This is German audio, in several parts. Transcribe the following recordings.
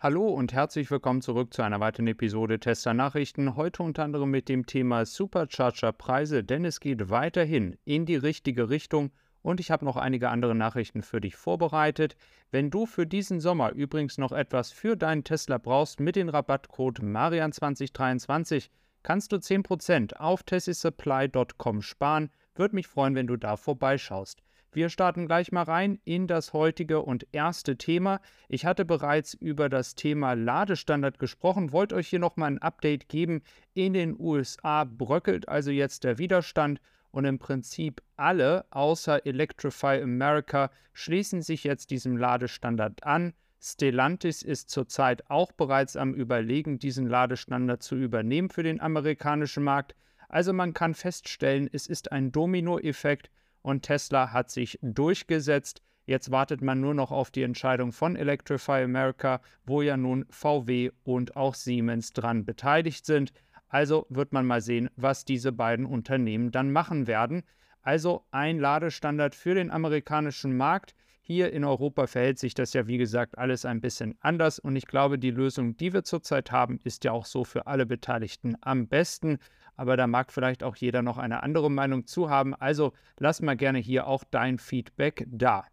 Hallo und herzlich willkommen zurück zu einer weiteren Episode Tester Nachrichten. Heute unter anderem mit dem Thema Supercharger Preise, denn es geht weiterhin in die richtige Richtung und ich habe noch einige andere Nachrichten für dich vorbereitet. Wenn du für diesen Sommer übrigens noch etwas für deinen Tesla brauchst mit dem Rabattcode Marian2023, kannst du 10% auf tessisupply.com sparen. Würde mich freuen, wenn du da vorbeischaust. Wir starten gleich mal rein in das heutige und erste Thema. Ich hatte bereits über das Thema Ladestandard gesprochen, wollte euch hier nochmal ein Update geben. In den USA bröckelt also jetzt der Widerstand und im Prinzip alle außer Electrify America schließen sich jetzt diesem Ladestandard an. Stellantis ist zurzeit auch bereits am Überlegen, diesen Ladestandard zu übernehmen für den amerikanischen Markt. Also man kann feststellen, es ist ein Dominoeffekt und Tesla hat sich durchgesetzt. Jetzt wartet man nur noch auf die Entscheidung von Electrify America, wo ja nun VW und auch Siemens dran beteiligt sind. Also wird man mal sehen, was diese beiden Unternehmen dann machen werden. Also ein Ladestandard für den amerikanischen Markt. Hier in Europa verhält sich das ja, wie gesagt, alles ein bisschen anders. Und ich glaube, die Lösung, die wir zurzeit haben, ist ja auch so für alle Beteiligten am besten aber da mag vielleicht auch jeder noch eine andere Meinung zu haben. Also lass mal gerne hier auch dein Feedback da.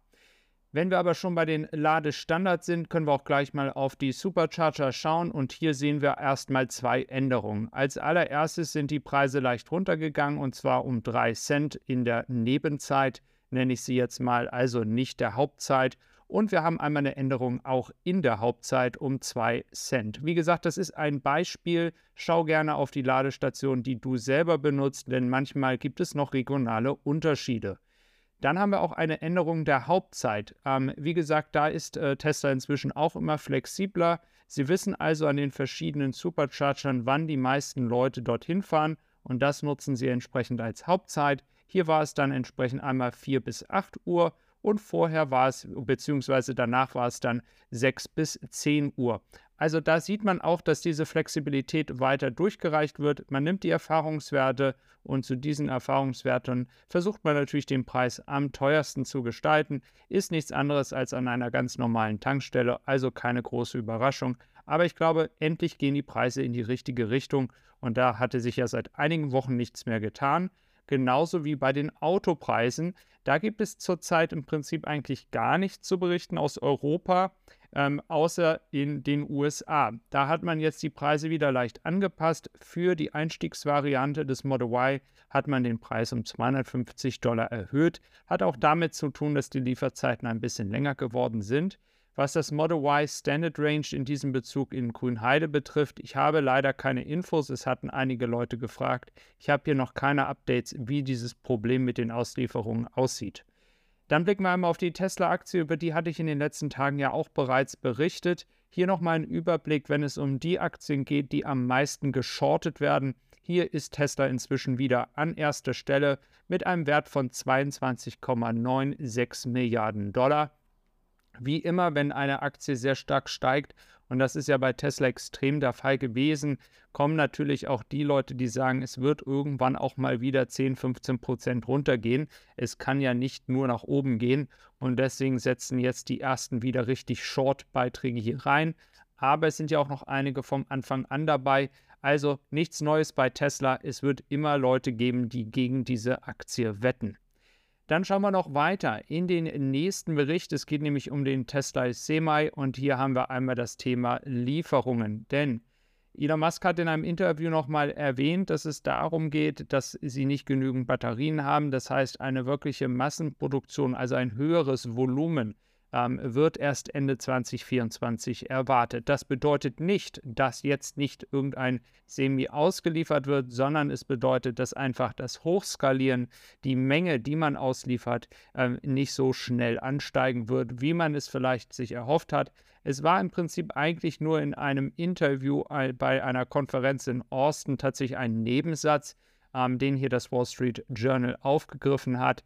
Wenn wir aber schon bei den Ladestandards sind, können wir auch gleich mal auf die Supercharger schauen und hier sehen wir erstmal zwei Änderungen. Als allererstes sind die Preise leicht runtergegangen und zwar um 3 Cent in der Nebenzeit, nenne ich sie jetzt mal, also nicht der Hauptzeit und wir haben einmal eine Änderung auch in der Hauptzeit um 2 Cent. Wie gesagt, das ist ein Beispiel. Schau gerne auf die Ladestation, die du selber benutzt, denn manchmal gibt es noch regionale Unterschiede. Dann haben wir auch eine Änderung der Hauptzeit. Ähm, wie gesagt, da ist äh, Tesla inzwischen auch immer flexibler. Sie wissen also an den verschiedenen Superchargern, wann die meisten Leute dorthin fahren und das nutzen sie entsprechend als Hauptzeit. Hier war es dann entsprechend einmal 4 bis 8 Uhr und vorher war es, beziehungsweise danach war es dann 6 bis 10 Uhr. Also da sieht man auch, dass diese Flexibilität weiter durchgereicht wird. Man nimmt die Erfahrungswerte und zu diesen Erfahrungswerten versucht man natürlich den Preis am teuersten zu gestalten. Ist nichts anderes als an einer ganz normalen Tankstelle, also keine große Überraschung. Aber ich glaube, endlich gehen die Preise in die richtige Richtung und da hatte sich ja seit einigen Wochen nichts mehr getan genauso wie bei den Autopreisen. Da gibt es zurzeit im Prinzip eigentlich gar nichts zu berichten aus Europa, ähm, außer in den USA. Da hat man jetzt die Preise wieder leicht angepasst. Für die Einstiegsvariante des Model Y hat man den Preis um 250 Dollar erhöht. Hat auch damit zu tun, dass die Lieferzeiten ein bisschen länger geworden sind. Was das Model Y Standard Range in diesem Bezug in Grünheide betrifft, ich habe leider keine Infos. Es hatten einige Leute gefragt. Ich habe hier noch keine Updates, wie dieses Problem mit den Auslieferungen aussieht. Dann blicken wir einmal auf die Tesla-Aktie, über die hatte ich in den letzten Tagen ja auch bereits berichtet. Hier nochmal ein Überblick, wenn es um die Aktien geht, die am meisten geschortet werden. Hier ist Tesla inzwischen wieder an erster Stelle mit einem Wert von 22,96 Milliarden Dollar. Wie immer, wenn eine Aktie sehr stark steigt, und das ist ja bei Tesla extrem der Fall gewesen, kommen natürlich auch die Leute, die sagen, es wird irgendwann auch mal wieder 10, 15 Prozent runtergehen. Es kann ja nicht nur nach oben gehen und deswegen setzen jetzt die ersten wieder richtig Short-Beiträge hier rein. Aber es sind ja auch noch einige vom Anfang an dabei. Also nichts Neues bei Tesla. Es wird immer Leute geben, die gegen diese Aktie wetten. Dann schauen wir noch weiter in den nächsten Bericht. Es geht nämlich um den Tesla Semi und hier haben wir einmal das Thema Lieferungen. Denn Elon Musk hat in einem Interview nochmal erwähnt, dass es darum geht, dass sie nicht genügend Batterien haben. Das heißt, eine wirkliche Massenproduktion, also ein höheres Volumen ähm, wird erst Ende 2024 erwartet. Das bedeutet nicht, dass jetzt nicht irgendein Semi ausgeliefert wird, sondern es bedeutet, dass einfach das Hochskalieren, die Menge, die man ausliefert, äh, nicht so schnell ansteigen wird, wie man es vielleicht sich erhofft hat. Es war im Prinzip eigentlich nur in einem Interview äh, bei einer Konferenz in Austin tatsächlich ein Nebensatz, ähm, den hier das Wall Street Journal aufgegriffen hat.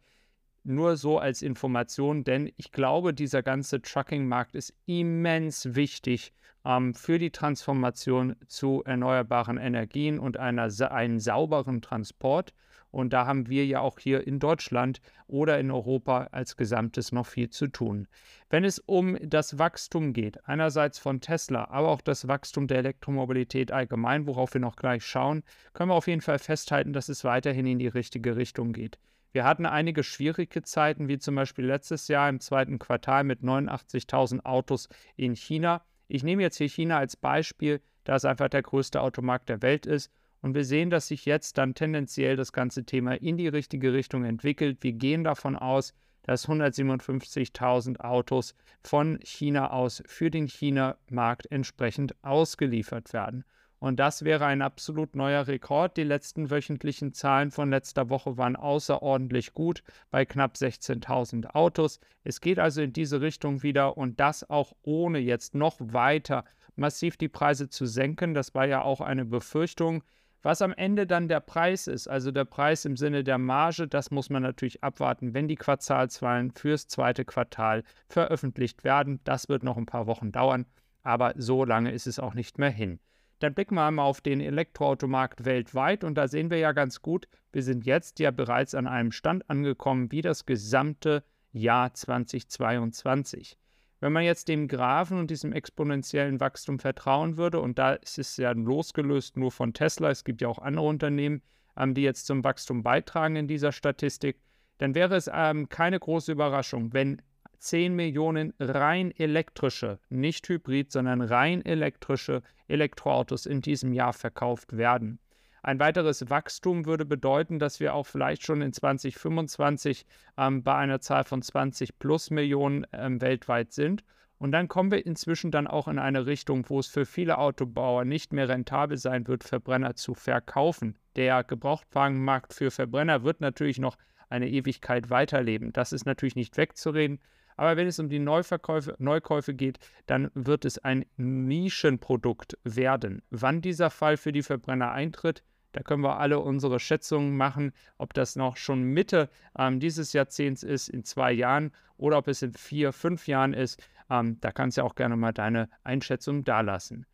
Nur so als Information, denn ich glaube, dieser ganze Trucking-Markt ist immens wichtig ähm, für die Transformation zu erneuerbaren Energien und einer, einen sauberen Transport. Und da haben wir ja auch hier in Deutschland oder in Europa als Gesamtes noch viel zu tun. Wenn es um das Wachstum geht, einerseits von Tesla, aber auch das Wachstum der Elektromobilität allgemein, worauf wir noch gleich schauen, können wir auf jeden Fall festhalten, dass es weiterhin in die richtige Richtung geht. Wir hatten einige schwierige Zeiten, wie zum Beispiel letztes Jahr im zweiten Quartal mit 89.000 Autos in China. Ich nehme jetzt hier China als Beispiel, da es einfach der größte Automarkt der Welt ist. Und wir sehen, dass sich jetzt dann tendenziell das ganze Thema in die richtige Richtung entwickelt. Wir gehen davon aus, dass 157.000 Autos von China aus für den China-Markt entsprechend ausgeliefert werden. Und das wäre ein absolut neuer Rekord. Die letzten wöchentlichen Zahlen von letzter Woche waren außerordentlich gut bei knapp 16.000 Autos. Es geht also in diese Richtung wieder und das auch ohne jetzt noch weiter massiv die Preise zu senken. Das war ja auch eine Befürchtung. Was am Ende dann der Preis ist, also der Preis im Sinne der Marge, das muss man natürlich abwarten, wenn die Quartalzahlen fürs zweite Quartal veröffentlicht werden. Das wird noch ein paar Wochen dauern, aber so lange ist es auch nicht mehr hin. Dann blicken wir einmal auf den Elektroautomarkt weltweit und da sehen wir ja ganz gut, wir sind jetzt ja bereits an einem Stand angekommen wie das gesamte Jahr 2022. Wenn man jetzt dem Graphen und diesem exponentiellen Wachstum vertrauen würde, und da ist es ja losgelöst nur von Tesla, es gibt ja auch andere Unternehmen, ähm, die jetzt zum Wachstum beitragen in dieser Statistik, dann wäre es ähm, keine große Überraschung, wenn 10 Millionen rein elektrische, nicht hybrid, sondern rein elektrische Elektroautos in diesem Jahr verkauft werden. Ein weiteres Wachstum würde bedeuten, dass wir auch vielleicht schon in 2025 ähm, bei einer Zahl von 20 plus Millionen ähm, weltweit sind. Und dann kommen wir inzwischen dann auch in eine Richtung, wo es für viele Autobauer nicht mehr rentabel sein wird, Verbrenner zu verkaufen. Der Gebrauchtwagenmarkt für Verbrenner wird natürlich noch eine Ewigkeit weiterleben. Das ist natürlich nicht wegzureden. Aber wenn es um die Neuverkäufe, Neukäufe geht, dann wird es ein Nischenprodukt werden. Wann dieser Fall für die Verbrenner eintritt, da können wir alle unsere Schätzungen machen, ob das noch schon Mitte ähm, dieses Jahrzehnts ist, in zwei Jahren, oder ob es in vier, fünf Jahren ist. Ähm, da kannst du ja auch gerne mal deine Einschätzung dalassen.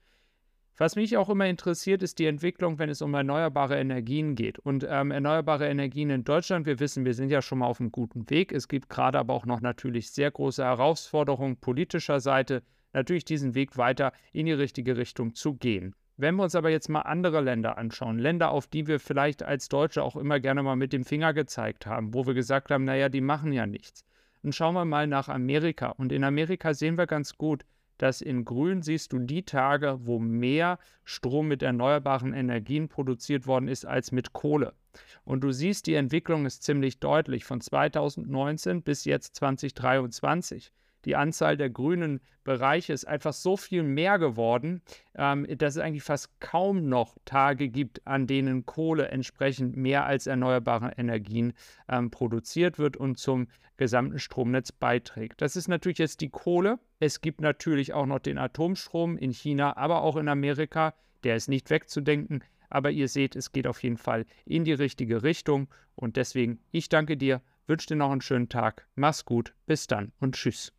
Was mich auch immer interessiert, ist die Entwicklung, wenn es um erneuerbare Energien geht. Und ähm, erneuerbare Energien in Deutschland, wir wissen, wir sind ja schon mal auf einem guten Weg. Es gibt gerade aber auch noch natürlich sehr große Herausforderungen politischer Seite, natürlich diesen Weg weiter in die richtige Richtung zu gehen. Wenn wir uns aber jetzt mal andere Länder anschauen, Länder, auf die wir vielleicht als Deutsche auch immer gerne mal mit dem Finger gezeigt haben, wo wir gesagt haben, naja, die machen ja nichts. Dann schauen wir mal nach Amerika. Und in Amerika sehen wir ganz gut, dass in Grün siehst du die Tage, wo mehr Strom mit erneuerbaren Energien produziert worden ist als mit Kohle. Und du siehst, die Entwicklung ist ziemlich deutlich von 2019 bis jetzt 2023 die Anzahl der grünen Bereiche ist einfach so viel mehr geworden, ähm, dass es eigentlich fast kaum noch Tage gibt, an denen Kohle entsprechend mehr als erneuerbare Energien ähm, produziert wird und zum gesamten Stromnetz beiträgt. Das ist natürlich jetzt die Kohle. Es gibt natürlich auch noch den Atomstrom in China, aber auch in Amerika. Der ist nicht wegzudenken. Aber ihr seht, es geht auf jeden Fall in die richtige Richtung. Und deswegen, ich danke dir, wünsche dir noch einen schönen Tag. Mach's gut, bis dann und tschüss.